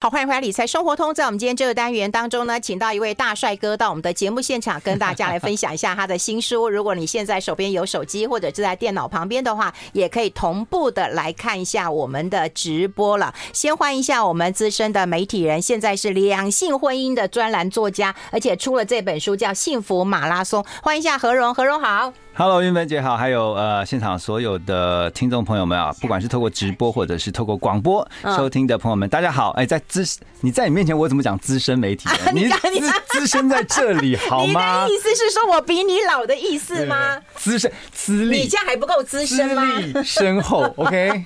好，欢迎回来，理财生活通。在我们今天这个单元当中呢，请到一位大帅哥到我们的节目现场，跟大家来分享一下他的新书。如果你现在手边有手机或者是在电脑旁边的话，也可以同步的来看一下我们的直播了。先欢迎一下我们资深的媒体人，现在是两性婚姻的专栏作家，而且出了这本书叫《幸福马拉松》。欢迎一下何荣，何荣好。Hello，云芬姐好，还有呃现场所有的听众朋友们啊，不管是透过直播或者是透过广播收听的朋友们，大家好。哎，在资你在你面前我怎么讲资深媒体？你资资深在这里好吗？你的意思是说我比你老的意思吗？资深资历，你这样还不够资深吗？资历深厚，OK，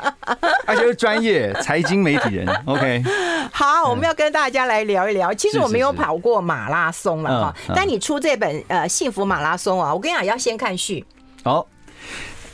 而且是专业财经媒体人，OK。好，我们要跟大家来聊一聊。其实我没有跑过马拉松了哈，但你出这本呃幸福马拉松啊，我跟你讲要先看序。哦，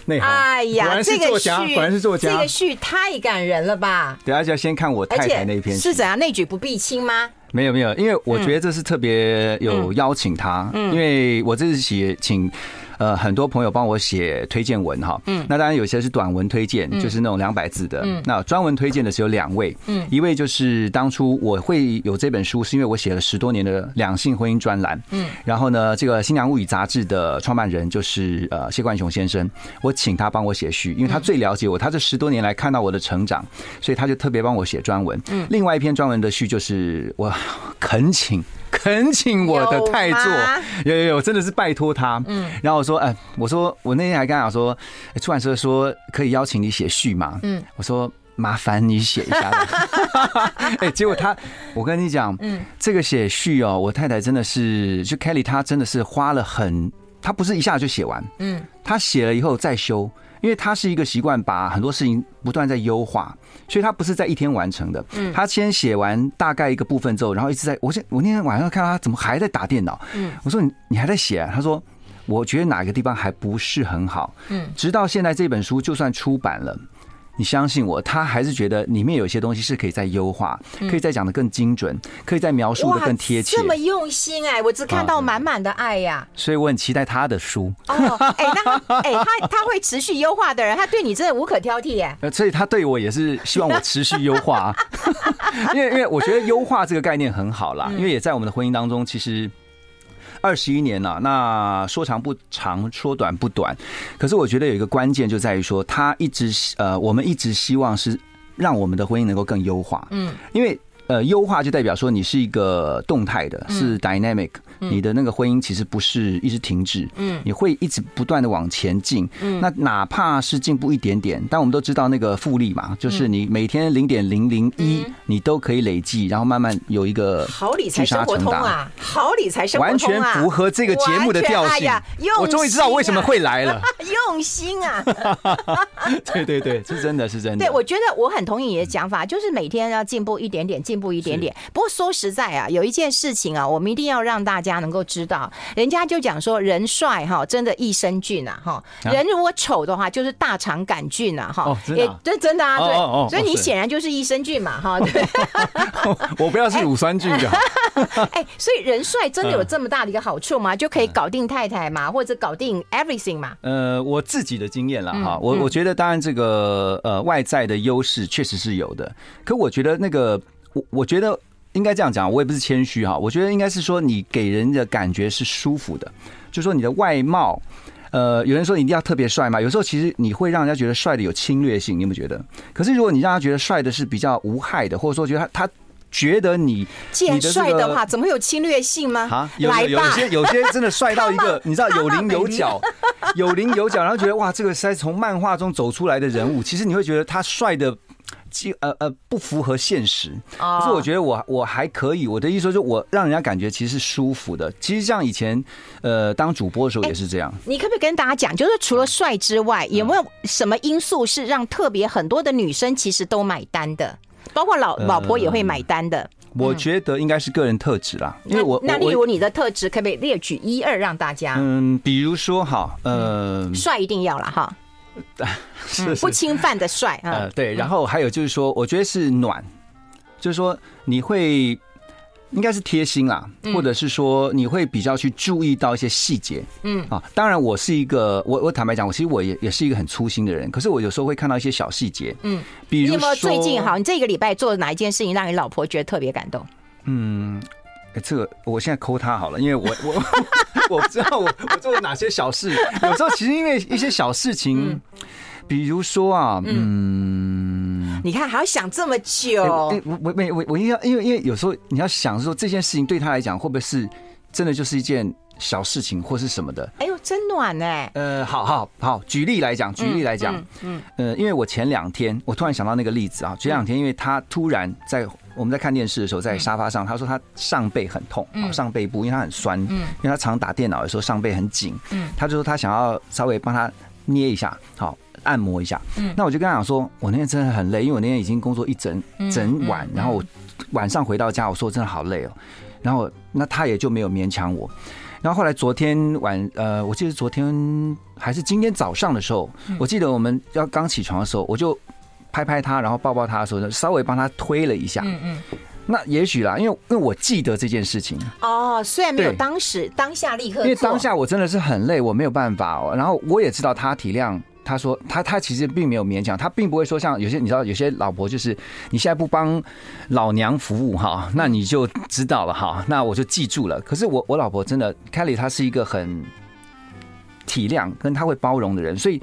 内行，哎呀，这个序，果然是作家，这个序太感人了吧？等下就要先看我太太那篇，是怎样内举不避亲吗？没有没有，因为我觉得这是特别有邀请他，因为我这次写请。呃，很多朋友帮我写推荐文哈，嗯，那当然有些是短文推荐，就是那种两百字的，嗯，那专文推荐的是有两位，嗯，一位就是当初我会有这本书，是因为我写了十多年的两性婚姻专栏，嗯，然后呢，这个《新娘物语》杂志的创办人就是呃谢冠雄先生，我请他帮我写序，因为他最了解我，他这十多年来看到我的成长，所以他就特别帮我写专文，嗯，另外一篇专文的序就是我恳请。恳请我的太座，有有有，真的是拜托他。嗯，然后我说，哎，我说我那天还跟他讲说，出版社说可以邀请你写序嘛。嗯，我说麻烦你写一下。哎，结果他，我跟你讲，嗯，这个写序哦，我太太真的是，就 Kelly，她真的是花了很，她不是一下就写完，嗯，她写了以后再修。因为他是一个习惯把很多事情不断在优化，所以他不是在一天完成的。嗯，他先写完大概一个部分之后，然后一直在。我现我那天晚上看到他怎么还在打电脑。嗯，我说你你还在写啊？他说我觉得哪个地方还不是很好。嗯，直到现在这本书就算出版了。你相信我，他还是觉得里面有些东西是可以再优化，可以再讲的更精准，可以再描述的更贴切。这么用心哎，我只看到满满的爱呀。所以我很期待他的书。哦，哎，那哎，他他会持续优化的人，他对你真的无可挑剔哎。所以他对我也是希望我持续优化，因为因为我觉得优化这个概念很好啦，因为也在我们的婚姻当中，其实。二十一年了，那说长不长，说短不短。可是我觉得有一个关键就在于说，他一直呃，我们一直希望是让我们的婚姻能够更优化。嗯，因为呃，优化就代表说你是一个动态的，是 dynamic。你的那个婚姻其实不是一直停止，嗯，你会一直不断的往前进，嗯，那哪怕是进步一点点，但我们都知道那个复利嘛，就是你每天零点零零一，你都可以累计，然后慢慢有一个好理财生活通啊，好理财生活通啊，完全符合这个节目的调性。我终于知道为什么会来了，用心啊，对对对，是真的是真的。对，我觉得我很同意你的讲法，就是每天要进步一点点，进步一点点。不过说实在啊，有一件事情啊，我们一定要让大家。家能够知道，人家就讲说人帅哈，真的益生菌啊哈。人如果丑的话，就是大肠杆菌啊哈。也这真的啊，对。所以你显然就是益生菌嘛哈。对。我不要是乳酸菌的。哎，所以人帅真的有这么大的一个好处吗？就可以搞定太太嘛，或者搞定 everything 嘛？呃，我自己的经验了哈，我我觉得当然这个呃外在的优势确实是有的，可我觉得那个我我觉得。应该这样讲，我也不是谦虚哈，我觉得应该是说你给人的感觉是舒服的，就是说你的外貌，呃，有人说你一定要特别帅嘛，有时候其实你会让人家觉得帅的有侵略性，你有没有觉得？可是如果你让他觉得帅的是比较无害的，或者说觉得他他觉得你既然帅的话，怎么会有侵略性吗？啊，有有些有些真的帅到一个，你知道有棱有角，有棱有角，然后觉得哇，这个是从漫画中走出来的人物，其实你会觉得他帅的。呃呃，不符合现实。可是我觉得我我还可以。我的意思说，就我让人家感觉其实是舒服的。其实像以前呃当主播的时候也是这样。你可不可以跟大家讲，就是除了帅之外，有没有什么因素是让特别很多的女生其实都买单的？包括老老婆也会买单的。我觉得应该是个人特质啦，因为我那例如你的特质，可不可以列举一二让大家？嗯，比如说哈，呃，帅一定要了哈。是不侵犯的帅啊，呃，对，然后还有就是说，我觉得是暖，就是说你会应该是贴心啦，或者是说你会比较去注意到一些细节，嗯。啊，当然我是一个，我我坦白讲，我其实我也也是一个很粗心的人，可是我有时候会看到一些小细节，嗯，比如说最近好，你这个礼拜做的哪一件事情让你老婆觉得特别感动？嗯，哎，这个我现在抠他好了，因为我我 我不知道我我做了哪些小事，有时候其实因为一些小事情，比如说啊，嗯。你看还要想这么久？我我我我我因为因为因为有时候你要想说这件事情对他来讲会不会是真的就是一件小事情或是什么的？哎呦，真暖哎！呃，好好好，举例来讲，举例来讲，嗯，呃，因为我前两天我突然想到那个例子啊，前两天因为他突然在我们在看电视的时候，在沙发上，他说他上背很痛，上背部因为他很酸，嗯，因为他常打电脑的时候上背很紧，嗯，他就说他想要稍微帮他捏一下，好。按摩一下，嗯，那我就跟他讲说，我那天真的很累，因为我那天已经工作一整整晚，然后我晚上回到家，我说我真的好累哦，然后那他也就没有勉强我，然后后来昨天晚，呃，我记得昨天还是今天早上的时候，我记得我们要刚起床的时候，我就拍拍他，然后抱抱他的时候，稍微帮他推了一下，嗯嗯，那也许啦，因为因为我记得这件事情哦，虽然没有当时当下立刻，因为当下我真的是很累，我没有办法哦，然后我也知道他体谅。他说他他其实并没有勉强，他并不会说像有些你知道有些老婆就是你现在不帮老娘服务哈，那你就知道了哈，那我就记住了。可是我我老婆真的，Kelly 她是一个很体谅跟她会包容的人，所以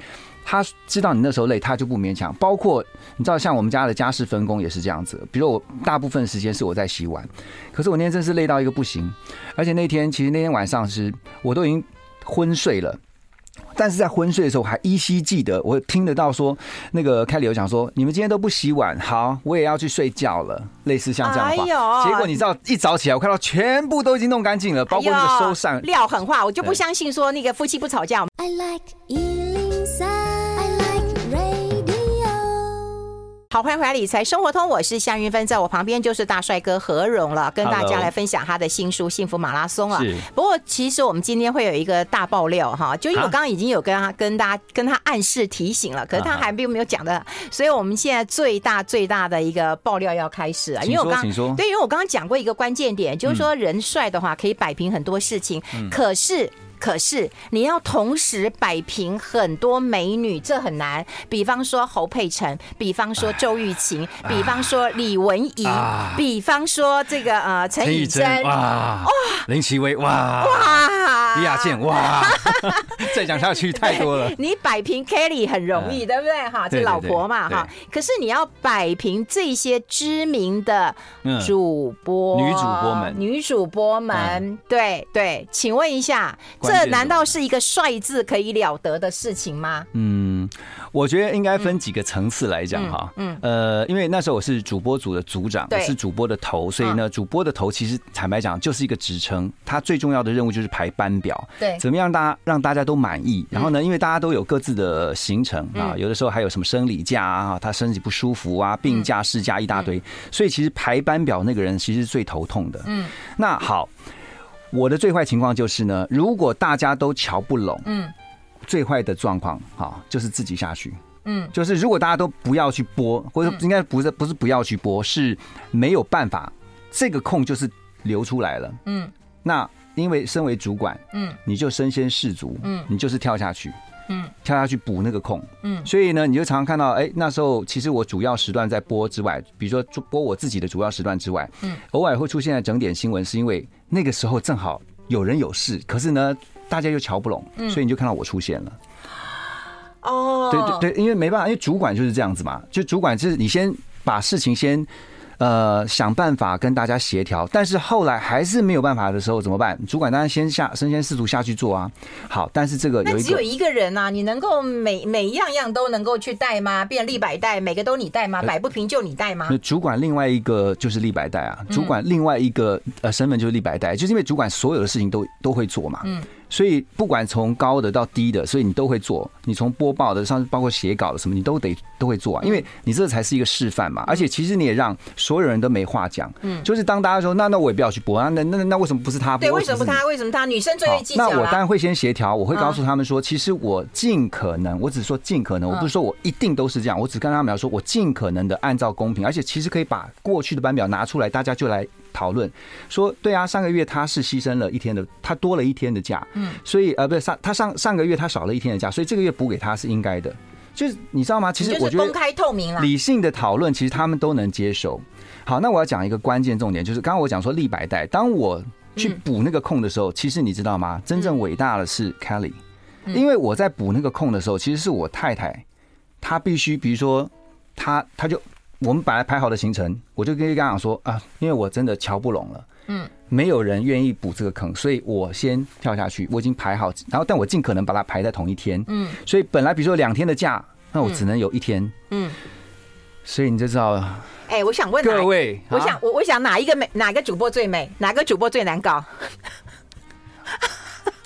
他知道你那时候累，他就不勉强。包括你知道像我们家的家事分工也是这样子，比如我大部分时间是我在洗碗，可是我那天真是累到一个不行，而且那天其实那天晚上是我都已经昏睡了。但是在昏睡的时候，我还依稀记得，我听得到说，那个开理有讲说，你们今天都不洗碗，好，我也要去睡觉了，类似像这样的话。哎，结果你知道，一早起来，我看到全部都已经弄干净了，包括那个收扇。撂狠话，我就不相信说那个夫妻不吵架。I like 好，欢迎回来理财生活通，我是夏云芬，在我旁边就是大帅哥何荣了，跟大家来分享他的新书《幸福马拉松》啊。不过其实我们今天会有一个大爆料哈，就因为我刚刚已经有跟他跟大家跟他暗示提醒了，可是他还并没有讲的，所以我们现在最大最大的一个爆料要开始啊。因为我刚刚对，因为我刚刚讲过一个关键点，就是说人帅的话可以摆平很多事情，可是。可是你要同时摆平很多美女，这很难。比方说侯佩岑，比方说周玉琴，比方说李文怡，比方说这个呃陈以贞，哇。哇，林奇薇，哇。哇，李雅健，哇，再讲下去太多了。你摆平 Kelly 很容易，对不对？哈，这老婆嘛，哈。可是你要摆平这些知名的主播、女主播们、女主播们，对对，请问一下。这难道是一个帅字可以了得的事情吗？嗯，我觉得应该分几个层次来讲哈。嗯，呃，因为那时候我是主播组的组长，我是主播的头，所以呢，主播的头其实坦白讲就是一个职称，他最重要的任务就是排班表，对，怎么样大家让大家都满意。然后呢，因为大家都有各自的行程啊，有的时候还有什么生理假啊，他身体不舒服啊，病假、事假一大堆，所以其实排班表那个人其实是最头痛的。嗯，那好。我的最坏情况就是呢，如果大家都瞧不拢，嗯，最坏的状况哈，就是自己下去，嗯，就是如果大家都不要去播，或者应该不是不是不要去播，是没有办法，这个空就是流出来了，嗯，那因为身为主管，嗯，你就身先士卒，嗯，你就是跳下去。嗯，跳下去补那个空，嗯，所以呢，你就常常看到，哎，那时候其实我主要时段在播之外，比如说播我自己的主要时段之外，嗯，偶尔会出现在整点新闻，是因为那个时候正好有人有事，可是呢，大家又瞧不拢，所以你就看到我出现了。哦，对对对，因为没办法，因为主管就是这样子嘛，就主管就是你先把事情先。呃，想办法跟大家协调，但是后来还是没有办法的时候怎么办？主管当然先下身先士卒下去做啊。好，但是这个有一个，那只有一个人呐、啊，你能够每每一样样都能够去带吗？变立百代，每个都你带吗？摆不平就你带吗？那主管另外一个就是立百代啊，主管另外一个呃身份就是立百代，就是因为主管所有的事情都都会做嘛。嗯。所以不管从高的到低的，所以你都会做。你从播报的，上包括写稿的什么，你都得都会做啊，因为你这才是一个示范嘛。而且其实你也让所有人都没话讲。嗯，就是当大家说那那我也不要去播啊，那那那为什么不是他播？对，为什么他？为什么他？女生最会计较。那我当然会先协调，我会告诉他们说，其实我尽可能，我只说尽可能，我不是说我一定都是这样，我只跟他们说，我尽可能的按照公平，而且其实可以把过去的班表拿出来，大家就来。讨论说，对啊，上个月他是牺牲了一天的，他多了一天的假，嗯，所以呃，不是上他上上个月他少了一天的假，所以这个月补给他是应该的。就是你知道吗？其实我觉得公开透明了，理性的讨论，其实他们都能接受。好，那我要讲一个关键重点，就是刚刚我讲说立白带，当我去补那个空的时候，其实你知道吗？真正伟大的是 Kelly，因为我在补那个空的时候，其实是我太太，她必须，比如说她，她就。我们本来排好的行程，我就跟刚刚讲说啊，因为我真的瞧不拢了，嗯，没有人愿意补这个坑，所以我先跳下去。我已经排好，然后但我尽可能把它排在同一天，嗯，所以本来比如说两天的假，那我只能有一天，嗯，所以你就知道了。哎，我想问各位，我想我我想哪一个美，哪个主播最美，哪个主播最难搞？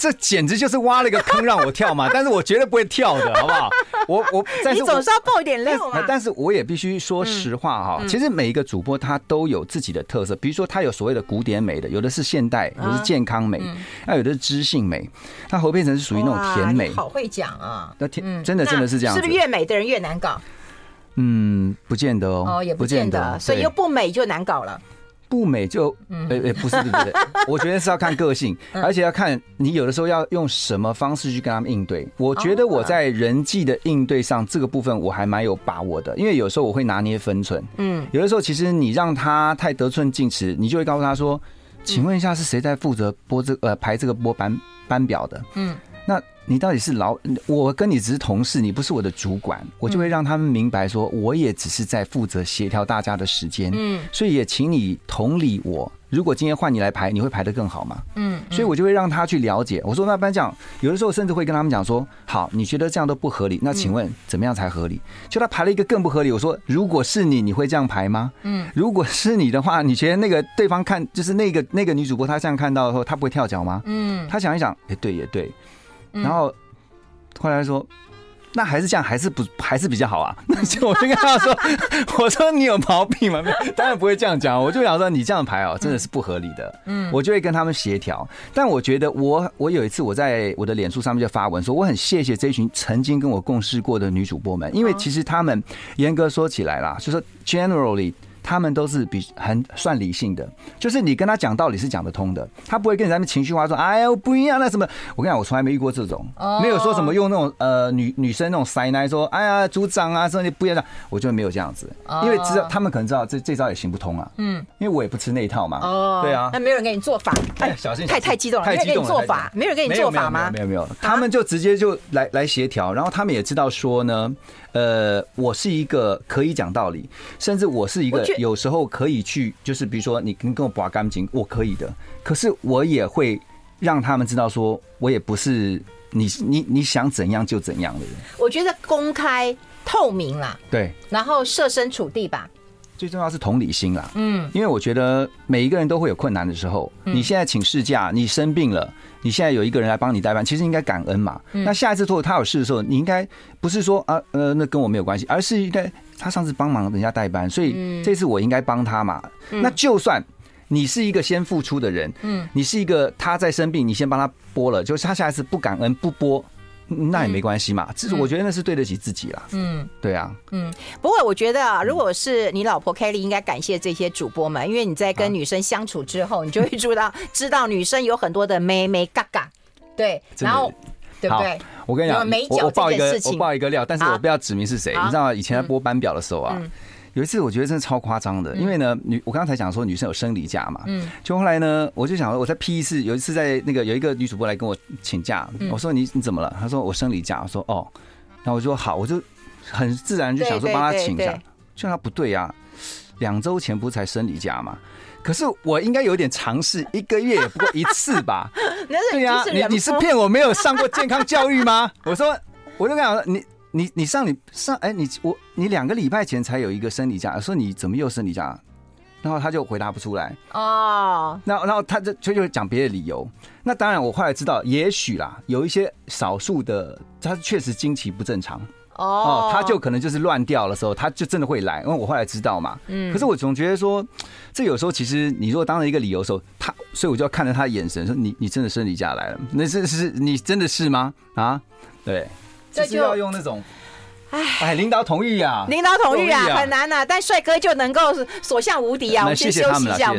这简直就是挖了一个坑让我跳嘛，但是我绝对不会跳的，好不好？我我，但是你总是要爆一点料嘛。但是我也必须说实话哈，其实每一个主播他都有自己的特色，比如说他有所谓的古典美的，有的是现代，有的是健康美，那有的是知性美。那侯佩岑是属于那种甜美，好会讲啊。那甜真的真的是这样，是不是越美的人越难搞？嗯，不见得哦，哦也不见得，所以又不美就难搞了。不美就，呃呃，不是对不对？我觉得是要看个性，而且要看你有的时候要用什么方式去跟他们应对。我觉得我在人际的应对上这个部分我还蛮有把握的，因为有时候我会拿捏分寸。嗯，有的时候其实你让他太得寸进尺，你就会告诉他说：“请问一下，是谁在负责播这呃排这个播班班表的？”嗯。那你到底是老我跟你只是同事，你不是我的主管，我就会让他们明白说，我也只是在负责协调大家的时间，嗯，所以也请你同理我。如果今天换你来排，你会排得更好吗？嗯，所以我就会让他去了解。我说那班长有的时候甚至会跟他们讲说，好，你觉得这样都不合理，那请问怎么样才合理？就他排了一个更不合理，我说如果是你，你会这样排吗？嗯，如果是你的话，你觉得那个对方看就是那个那个女主播她这样看到的时候，她不会跳脚吗？嗯，她想一想，哎，对也对。然后后来说，那还是这样，还是不 还是比较好啊？那就我就跟他说，我说你有毛病吗？当然不会这样讲，我就想说你这样排哦，真的是不合理的。嗯，我就会跟他们协调。但我觉得我我有一次我在我的脸书上面就发文说，我很谢谢这群曾经跟我共事过的女主播们，因为其实他们严格说起来啦，就说 generally。他们都是比很算理性的，就是你跟他讲道理是讲得通的，他不会跟你在那边情绪化说，哎呦不一样那什么。我跟你讲，我从来没遇过这种，没有说什么用那种呃女女生那种塞奶说，哎呀组长啊，说你不要这样，我觉得没有这样子，因为知道他们可能知道这这招也行不通啊，嗯，因为我也不吃那一套嘛，哦，对啊，那没有人给你做法，哎，小心，太太激动了，太激动了，做法，没有人给你做法吗？没有没有，他们就直接就来来协调，然后他们也知道说呢。呃，我是一个可以讲道理，甚至我是一个有时候可以去，就是比如说你跟跟我拔干净，我可以的。可是我也会让他们知道，说我也不是你你你想怎样就怎样的人。我觉得公开透明啦，对，然后设身处地吧。最重要是同理心啦，嗯，因为我觉得每一个人都会有困难的时候。你现在请事假，你生病了，你现在有一个人来帮你代班，其实应该感恩嘛。那下一次如果他有事的时候，你应该不是说啊呃那跟我没有关系，而是应该他上次帮忙人家代班，所以这次我应该帮他嘛。那就算你是一个先付出的人，嗯，你是一个他在生病，你先帮他拨了，就是他下一次不感恩不拨。那也没关系嘛，这是我觉得那是对得起自己啦。嗯，对啊，嗯，不过我觉得啊，如果是你老婆 Kelly，应该感谢这些主播们，因为你在跟女生相处之后，你就会知道知道女生有很多的妹妹嘎嘎，对，然后对不对？我跟你讲，我我爆一个我爆一个料，但是我不要指明是谁，你知道吗？以前在播班表的时候啊。有一次我觉得真的超夸张的，因为呢，女我刚才讲说女生有生理假嘛，嗯，就后来呢，我就想说我在 P 一次有一次在那个有一个女主播来跟我请假，我说你你怎么了？她说我生理假，我说哦，然后我说好，我就很自然就想说帮她请假，就她不对啊，两周前不是才生理假嘛，可是我应该有点尝试，一个月也不过一次吧，对呀，你你是骗我没有上过健康教育吗？我说我就跟她说你。你你上你上哎，你我你两个礼拜前才有一个生理假，说你怎么又生理假？然后他就回答不出来。哦，那然后他就就就讲别的理由。那当然，我后来知道，也许啦，有一些少数的，他确实经期不正常。哦，他就可能就是乱掉的时候，他就真的会来。因为我后来知道嘛。嗯。可是我总觉得说，这有时候其实你如果当了一个理由的时候，他，所以我就要看着他的眼神说：“你你真的生理假来了？那是是你真的是吗？”啊，对，就是要用那种。哎，领导同意啊！领导同意啊，很难呐。但帅哥就能够所向无敌啊！我们先休息一下。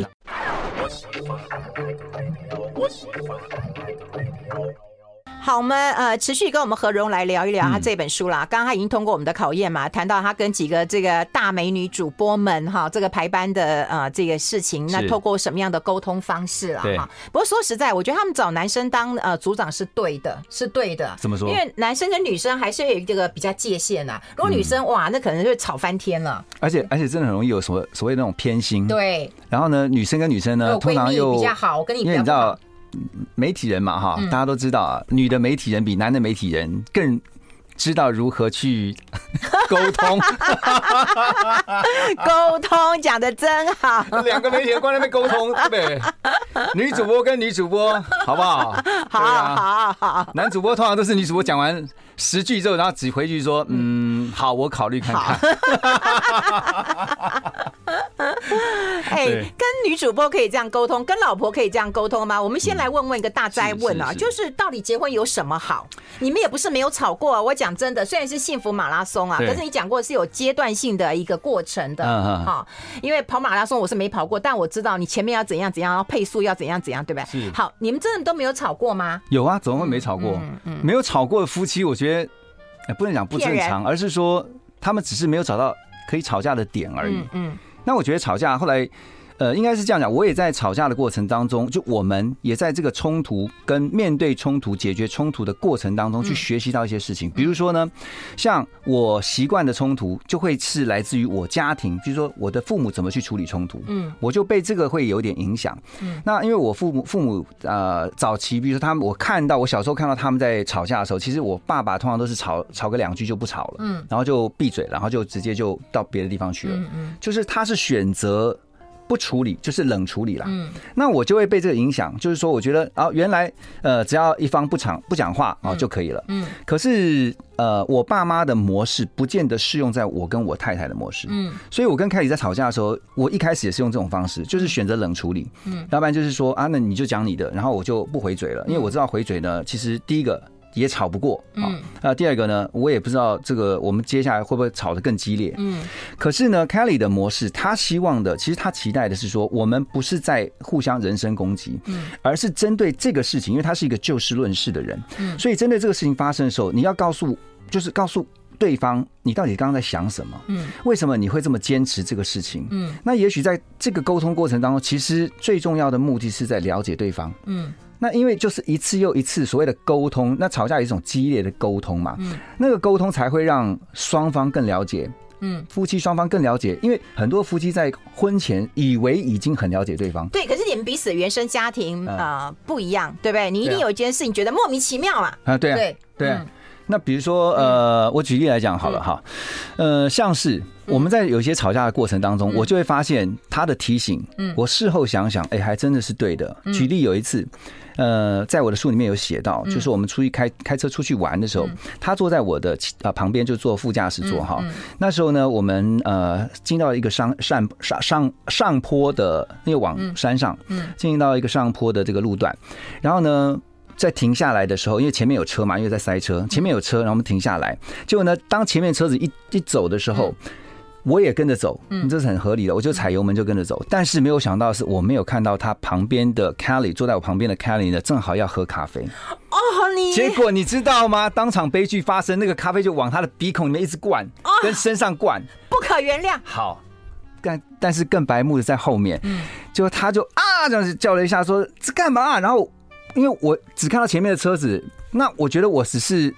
好，我们呃持续跟我们何荣来聊一聊他这本书啦。刚刚他已经通过我们的考验嘛，谈到他跟几个这个大美女主播们哈，这个排班的呃这个事情，那透过什么样的沟通方式啊？哈。不过说实在，我觉得他们找男生当呃组长是对的，是对的。怎么说？因为男生跟女生还是有一个比较界限呐。如果女生哇，那可能就吵翻天了。而且而且真的很容易有所所谓那种偏心。对。然后呢，女生跟女生呢，通常又比较好，我跟你因为你知道。媒体人嘛，哈，大家都知道啊，女的媒体人比男的媒体人更知道如何去 沟通。沟通讲的真好。两个媒体人光在那边沟通，对不对？女主播跟女主播，好不好？好好好。男主播通常都是女主播讲完十句之后，然后只回去说：“嗯，好，我考虑看看。”哎，跟女主播可以这样沟通，跟老婆可以这样沟通吗？我们先来问问一个大灾问啊，就是到底结婚有什么好？你们也不是没有吵过啊。我讲真的，虽然是幸福马拉松啊，可是你讲过是有阶段性的一个过程的哈。因为跑马拉松我是没跑过，但我知道你前面要怎样怎样，要配速要怎样怎样，对不对？好，你们真的都没有吵过吗？有啊，怎么会没吵过？没有吵过的夫妻，我觉得不能讲不正常，而是说他们只是没有找到可以吵架的点而已。嗯。那我觉得吵架后来。呃，应该是这样讲。我也在吵架的过程当中，就我们也在这个冲突跟面对冲突、解决冲突的过程当中去学习到一些事情。比如说呢，像我习惯的冲突，就会是来自于我家庭，比如说我的父母怎么去处理冲突，嗯，我就被这个会有点影响。嗯，那因为我父母父母呃早期，比如说他们，我看到我小时候看到他们在吵架的时候，其实我爸爸通常都是吵吵个两句就不吵了，嗯，然后就闭嘴，然后就直接就到别的地方去了，嗯嗯，就是他是选择。不处理就是冷处理啦。嗯，那我就会被这个影响，就是说，我觉得啊，原来呃，只要一方不讲不讲话啊就可以了。嗯，可是呃，我爸妈的模式不见得适用在我跟我太太的模式。嗯，所以我跟凯里在吵架的时候，我一开始也是用这种方式，就是选择冷处理。嗯，要不然就是说啊，那你就讲你的，然后我就不回嘴了，因为我知道回嘴呢，其实第一个。也吵不过，嗯，那，第二个呢，我也不知道这个我们接下来会不会吵得更激烈，嗯，可是呢，Kelly 的模式，他希望的，其实他期待的是说，我们不是在互相人身攻击，嗯，而是针对这个事情，因为他是一个就事论事的人，嗯，所以针对这个事情发生的时候，你要告诉，就是告诉对方，你到底刚刚在想什么，嗯，为什么你会这么坚持这个事情，嗯，那也许在这个沟通过程当中，其实最重要的目的是在了解对方，嗯。那因为就是一次又一次所谓的沟通，那吵架有一种激烈的沟通嘛，嗯，那个沟通才会让双方更了解，嗯，夫妻双方更了解，因为很多夫妻在婚前以为已经很了解对方，对，可是你们彼此的原生家庭啊不一样，对不对？你一定有一件事情觉得莫名其妙嘛，啊，对啊，对。对。那比如说呃，我举例来讲好了哈，呃，像是我们在有些吵架的过程当中，我就会发现他的提醒，嗯，我事后想想，哎，还真的是对的。举例有一次。呃，在我的书里面有写到，就是我们出去开开车出去玩的时候，他坐在我的呃旁边，就坐副驾驶座哈。那时候呢，我们呃进到一个上上上上上坡的，那个往山上，进行到一个上坡的这个路段，然后呢，在停下来的时候，因为前面有车嘛，因为在塞车，前面有车，然后我们停下来，结果呢，当前面车子一一走的时候。我也跟着走，嗯，这是很合理的。我就踩油门就跟着走，但是没有想到的是，我没有看到他旁边的 Kelly 坐在我旁边的 Kelly 呢，正好要喝咖啡。哦，你结果你知道吗？当场悲剧发生，那个咖啡就往他的鼻孔里面一直灌，跟身上灌，不可原谅。好，但但是更白目的在后面，嗯，就他就啊这样子叫了一下，说这干嘛？然后因为我只看到前面的车子，那我觉得我只是。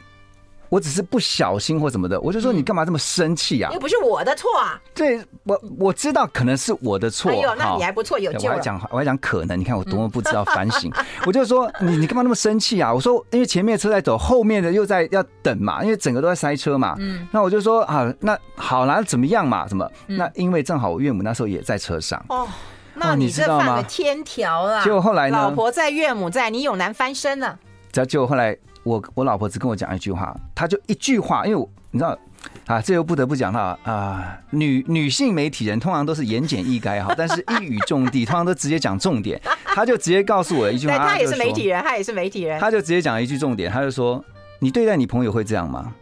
我只是不小心或什么的，我就说你干嘛这么生气啊？又不是我的错啊。对，我我知道可能是我的错。哎呦，那你还不错，有救了。我还讲，我还讲可能，你看我多么不知道反省。我就说你你干嘛那么生气啊？我说因为前面车在走，后面的又在要等嘛，因为整个都在塞车嘛。嗯。那我就说啊，那好啦，怎么样嘛？什么？那因为正好我岳母那时候也在车上。哦。那你这犯了天条了。结果后来呢？老婆在，岳母在，你有难翻身了。结果后来。我我老婆只跟我讲一句话，她就一句话，因为我你知道啊，这又不得不讲到啊，女女性媒体人通常都是言简意赅哈，但是一语中的，通常都直接讲重点。她就直接告诉我一句话，她也是媒体人，她也是媒体人，她就直接讲一句重点，她就说：“你对待你朋友会这样吗？”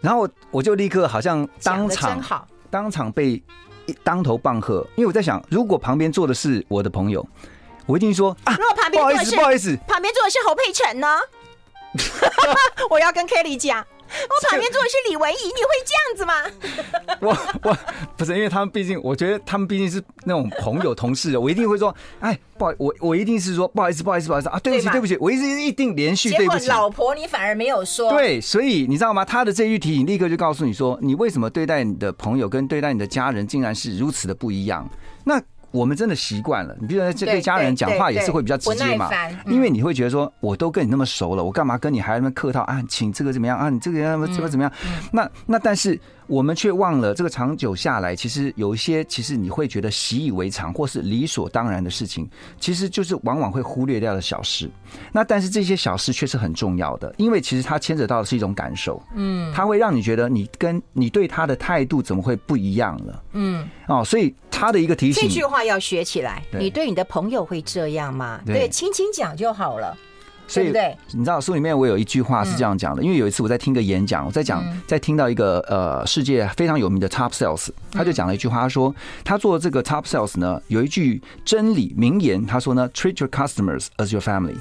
然后我我就立刻好像当场当场被当头棒喝，因为我在想，如果旁边坐的是我的朋友，我一定说啊，如果旁边不好意思，不好意思，旁边坐的是侯佩岑呢？我要跟 Kelly 讲，我旁边坐的是李文怡，你会这样子吗？我我不是，因为他们毕竟，我觉得他们毕竟是那种朋友同事的，我一定会说，哎，不好，我我一定是说不好意思，不好意思，不好意思啊，对不起，对不起，我一直一定连续对不起。结果老婆你反而没有说，对，所以你知道吗？他的这一句提醒立刻就告诉你说，你为什么对待你的朋友跟对待你的家人竟然是如此的不一样？那。我们真的习惯了，你比如说对家人讲话也是会比较直接嘛，因为你会觉得说，我都跟你那么熟了，我干嘛跟你还那么客套啊？请这个怎么样啊？你这个要怎么怎么样？那那但是。我们却忘了，这个长久下来，其实有一些，其实你会觉得习以为常或是理所当然的事情，其实就是往往会忽略掉的小事。那但是这些小事却是很重要的，因为其实它牵扯到的是一种感受，嗯，它会让你觉得你跟你对他的态度怎么会不一样了，嗯，哦，所以他的一个提醒，这句话要学起来。你对你的朋友会这样吗？对，轻轻讲就好了。所以，你知道书里面我有一句话是这样讲的，因为有一次我在听个演讲，我在讲，在听到一个呃世界非常有名的 top sales，他就讲了一句话，他说他做这个 top sales 呢，有一句真理名言，他说呢，treat your customers as your family，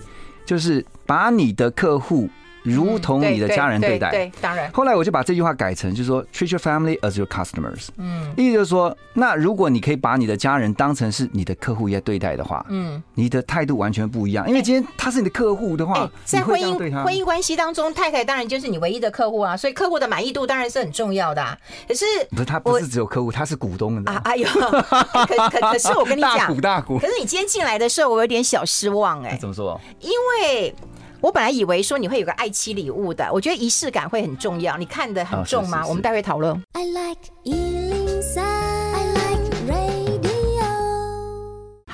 就是把你的客户。如同你的家人对待，对，当然。后来我就把这句话改成，就是说，treat your family as your customers。嗯，意思就是说，那如果你可以把你的家人当成是你的客户一样对待的话，嗯，你的态度完全不一样。因为今天他是你的客户的话，在婚姻婚姻关系当中，太太当然就是你唯一的客户啊，所以客户的满意度当然是很重要的。可是不是他不是只有客户，他是股东啊！哎呦，可可可是我跟你讲，大股大股。可是你今天进来的时候，我有点小失望哎。怎么说？因为。我本来以为说你会有个爱妻礼物的，我觉得仪式感会很重要。你看得很重吗？我们待会讨论。I like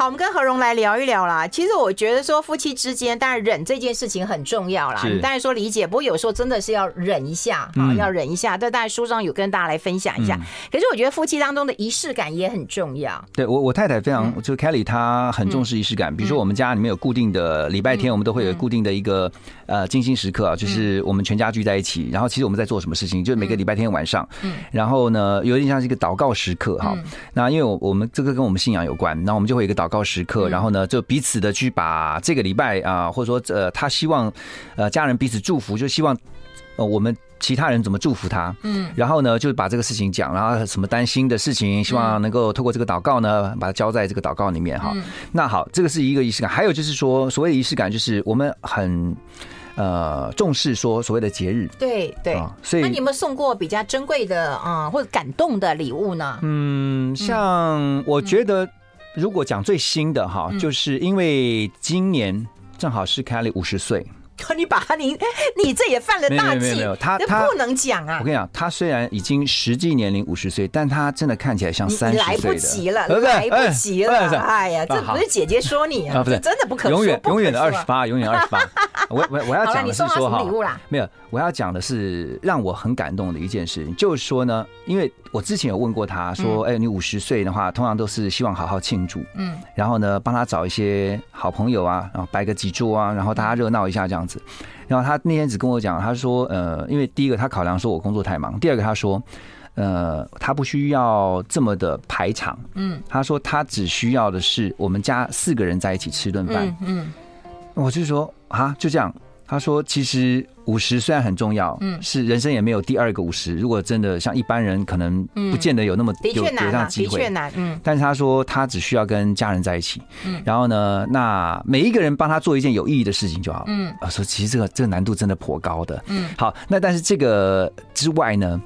好，我们跟何荣来聊一聊啦。其实我觉得说夫妻之间，当然忍这件事情很重要啦。你当然说理解，不过有时候真的是要忍一下啊，要忍一下。这大家书上有跟大家来分享一下。可是我觉得夫妻当中的仪式感也很重要。对我，我太太非常，就 Kelly 她很重视仪式感。比如说我们家里面有固定的礼拜天，我们都会有固定的一个呃精心时刻啊，就是我们全家聚在一起。然后其实我们在做什么事情，就是每个礼拜天晚上，然后呢有点像是一个祷告时刻哈。那因为我我们这个跟我们信仰有关，那我们就会有一个祷。告时刻，然后呢，就彼此的去把这个礼拜啊，或者说呃，他希望呃家人彼此祝福，就希望呃我们其他人怎么祝福他，嗯，然后呢，就把这个事情讲，然后什么担心的事情，希望能够透过这个祷告呢，把它交在这个祷告里面哈。那好，这个是一个仪式感，还有就是说，所谓的仪式感，就是我们很呃重视说所谓的节日，对对，所以那你有没有送过比较珍贵的啊或者感动的礼物呢？嗯，像我觉得。如果讲最新的哈，就是因为今年正好是 Kelly 五十岁。你把他，你你这也犯了大忌。没有没有，他他不能讲啊！我跟你讲，他虽然已经实际年龄五十岁，但他真的看起来像三十岁的。来不及了，来不及了！哎呀，这不是姐姐说你啊，不是真的不可说。永远永远的二十八，永远二十八。我我我要讲的是说哈，没有，我要讲的是让我很感动的一件事情，就是说呢，因为我之前有问过他说，哎，你五十岁的话，通常都是希望好好庆祝，嗯，然后呢，帮他找一些好朋友啊，然后摆个几桌啊，然后大家热闹一下这样子。然后他那天只跟我讲，他说，呃，因为第一个他考量说我工作太忙，第二个他说，呃，他不需要这么的排场，嗯，他说他只需要的是我们家四个人在一起吃顿饭，嗯，我就说啊，就这样。他说：“其实五十虽然很重要，嗯，是人生也没有第二个五十。如果真的像一般人，可能不见得有那么有有这样机会，的确难，嗯。但是他说他只需要跟家人在一起，嗯，然后呢，那每一个人帮他做一件有意义的事情就好，嗯。啊，说其实这个这个难度真的颇高的，嗯。好，那但是这个之外呢？”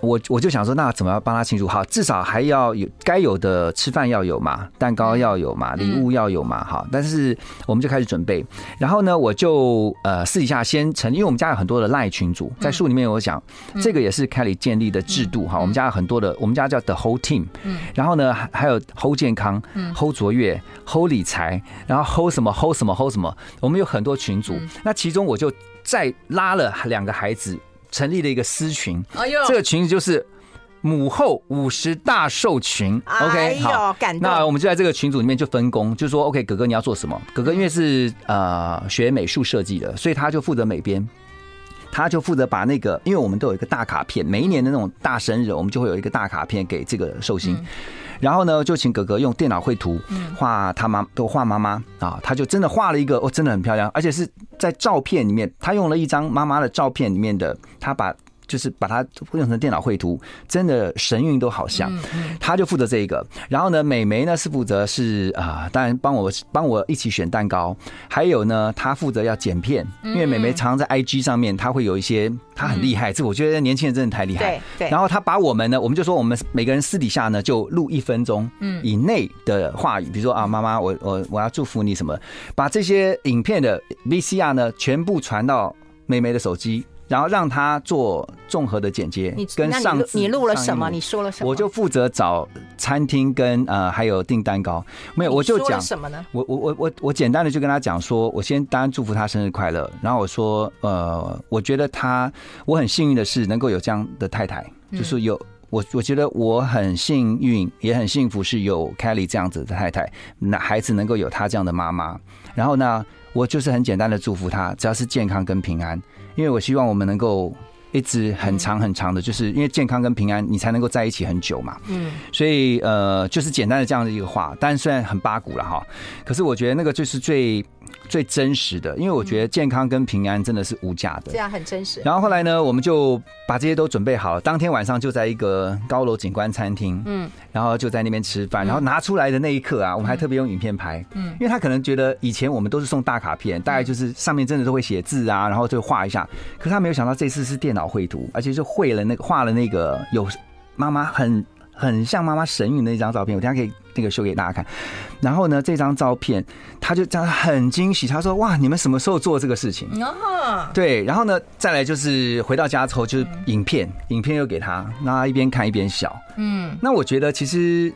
我我就想说，那怎么样帮他庆祝？好，至少还要有该有的吃饭要有嘛，蛋糕要有嘛，礼物要有嘛，好。但是我们就开始准备，然后呢，我就呃私底下先成，因为我们家有很多的赖群组，在书里面我讲，这个也是 Kelly 建立的制度哈。我们家有很多的，我们家叫 The Whole Team，然后呢还还有 Whole 健康，Whole 卓越，Whole 理财，然后 Whole 什么 Whole 什么 Whole 什么，我们有很多群组。那其中我就再拉了两个孩子。成立了一个私群，哎呦，这个群就是母后五十大寿群。OK，好，那我们就在这个群组里面就分工，就说 OK，哥哥你要做什么？哥哥因为是呃学美术设计的，所以他就负责美编，他就负责把那个，因为我们都有一个大卡片，每一年的那种大生日，我们就会有一个大卡片给这个寿星，然后呢，就请哥哥用电脑绘图画他妈，都画妈妈啊，他就真的画了一个，哦，真的很漂亮，而且是。在照片里面，他用了一张妈妈的照片里面的，他把就是把它用成电脑绘图，真的神韵都好像。他就负责这一个，然后呢，美眉呢是负责是啊，当然帮我帮我一起选蛋糕，还有呢，他负责要剪片，因为美眉常常在 IG 上面，他会有一些他很厉害，这我觉得年轻人真的太厉害。对对。然后他把我们呢，我们就说我们每个人私底下呢就录一分钟以内的话语，比如说啊，妈妈，我我我要祝福你什么，把这些影片的 VCR 呢全部传到美眉的手机。然后让他做综合的剪接，跟上次你录了什么？你说了什么？我就负责找餐厅跟呃还有订蛋糕，没有我就讲什么呢？我我我我我简单的就跟他讲说，我先当然祝福他生日快乐，然后我说呃，我觉得他我很幸运的是能够有这样的太太，就是有我我觉得我很幸运也很幸福是有 Kelly 这样子的太太，那孩子能够有他这样的妈妈，然后呢，我就是很简单的祝福他，只要是健康跟平安。因为我希望我们能够一直很长很长的，就是因为健康跟平安，你才能够在一起很久嘛。嗯，所以呃，就是简单的这样的一个话，但虽然很八股了哈，可是我觉得那个就是最。最真实的，因为我觉得健康跟平安真的是无价的，这样很真实。然后后来呢，我们就把这些都准备好了，当天晚上就在一个高楼景观餐厅，嗯，然后就在那边吃饭，然后拿出来的那一刻啊，我们还特别用影片拍，嗯，因为他可能觉得以前我们都是送大卡片，大概就是上面真的都会写字啊，然后就画一下，可是他没有想到这次是电脑绘图，而且是绘了那个画了那个有妈妈很。很像妈妈神韵的一张照片，我等下可以那个秀给大家看。然后呢，这张照片他就这样很惊喜，他说：“哇，你们什么时候做这个事情？” 对，然后呢，再来就是回到家之后就是影片，影片又给他，那他一边看一边笑。嗯，那我觉得其实，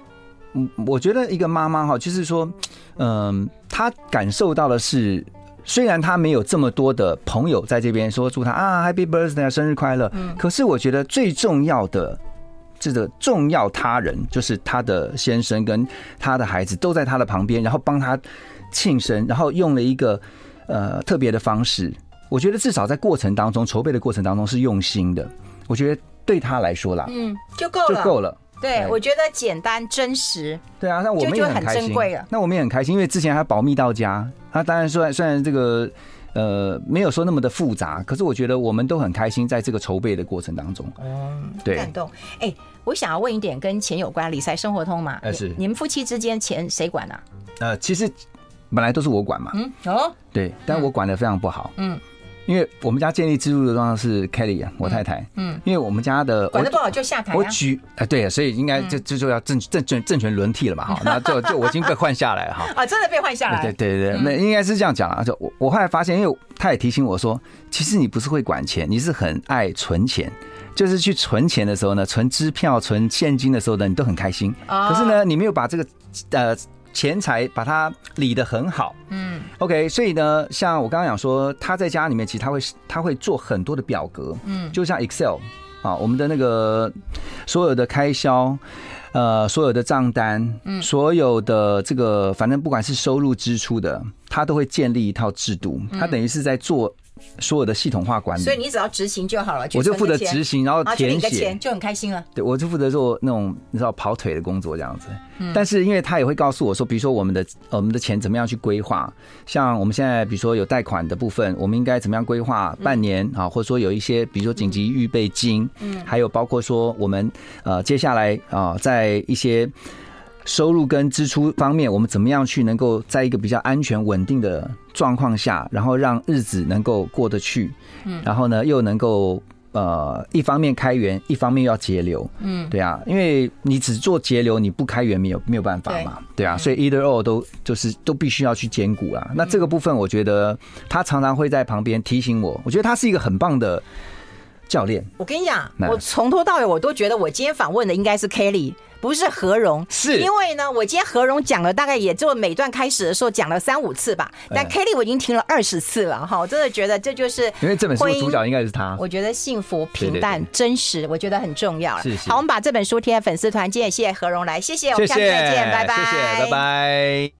我觉得一个妈妈哈，就是说，嗯，她感受到的是，虽然他没有这么多的朋友在这边说祝他啊 Happy Birthday 生日快乐，嗯，可是我觉得最重要的。这个重要他人就是他的先生跟他的孩子都在他的旁边，然后帮他庆生，然后用了一个呃特别的方式。我觉得至少在过程当中筹备的过程当中是用心的。我觉得对他来说啦，嗯，就够了，就够了。对，我觉得简单真实。对啊，那我们也很开心。那我们也很开心，因为之前还保密到家。那当然，虽然虽然这个。呃，没有说那么的复杂，可是我觉得我们都很开心，在这个筹备的过程当中，嗯，对，感动。哎，我想要问一点跟钱有关，理财生活通嘛？呃，是。你们夫妻之间钱谁管啊？呃，其实本来都是我管嘛。嗯，哦，对，但我管的非常不好。嗯。因为我们家建立支柱的状况是 Kelly 啊，我太太。嗯，因为我们家的管得不好就下台。我举啊，对，所以应该就就就要政政政政权轮替了嘛，哈，那就就我已经被换下来哈。啊，真的被换下来。对对对，那应该是这样讲啊。就我我后来发现，因为他也提醒我说，其实你不是会管钱，你是很爱存钱，就是去存钱的时候呢，存支票、存现金的时候呢，你都很开心。可是呢，你没有把这个呃。钱财把它理得很好，嗯，OK，所以呢，像我刚刚讲说，他在家里面其实他会他会做很多的表格，嗯，就像 Excel 啊，我们的那个所有的开销，呃，所有的账单，嗯，所有的这个反正不管是收入支出的，他都会建立一套制度，他等于是在做。所有的系统化管理。所以你只要执行就好了，我就负责执行，然后填写，就很开心了。对，我就负责做那种你知道跑腿的工作这样子。但是因为他也会告诉我说，比如说我们的我们的钱怎么样去规划，像我们现在比如说有贷款的部分，我们应该怎么样规划半年啊，或者说有一些比如说紧急预备金，嗯，还有包括说我们呃接下来啊在一些。收入跟支出方面，我们怎么样去能够在一个比较安全稳定的状况下，然后让日子能够过得去，嗯，然后呢又能够呃一方面开源，一方面要节流，嗯，对啊，因为你只做节流，你不开源没有没有办法嘛，对。啊，所以 either or 都就是都必须要去兼顾啦。那这个部分，我觉得他常常会在旁边提醒我，我觉得他是一个很棒的教练。我跟你讲，我从头到尾我都觉得我今天访问的应该是 Kelly。不是何荣，是因为呢，我今天何荣讲了大概也就每段开始的时候讲了三五次吧，但 Kelly 我已经听了二十次了哈，我真的觉得这就是因为这本书的主角应该是他。我觉得幸福、平淡、真实，我觉得很重要。好，我们把这本书贴在粉丝团，今天谢谢何荣来，谢谢，我们下次再见，拜拜，谢谢，拜拜。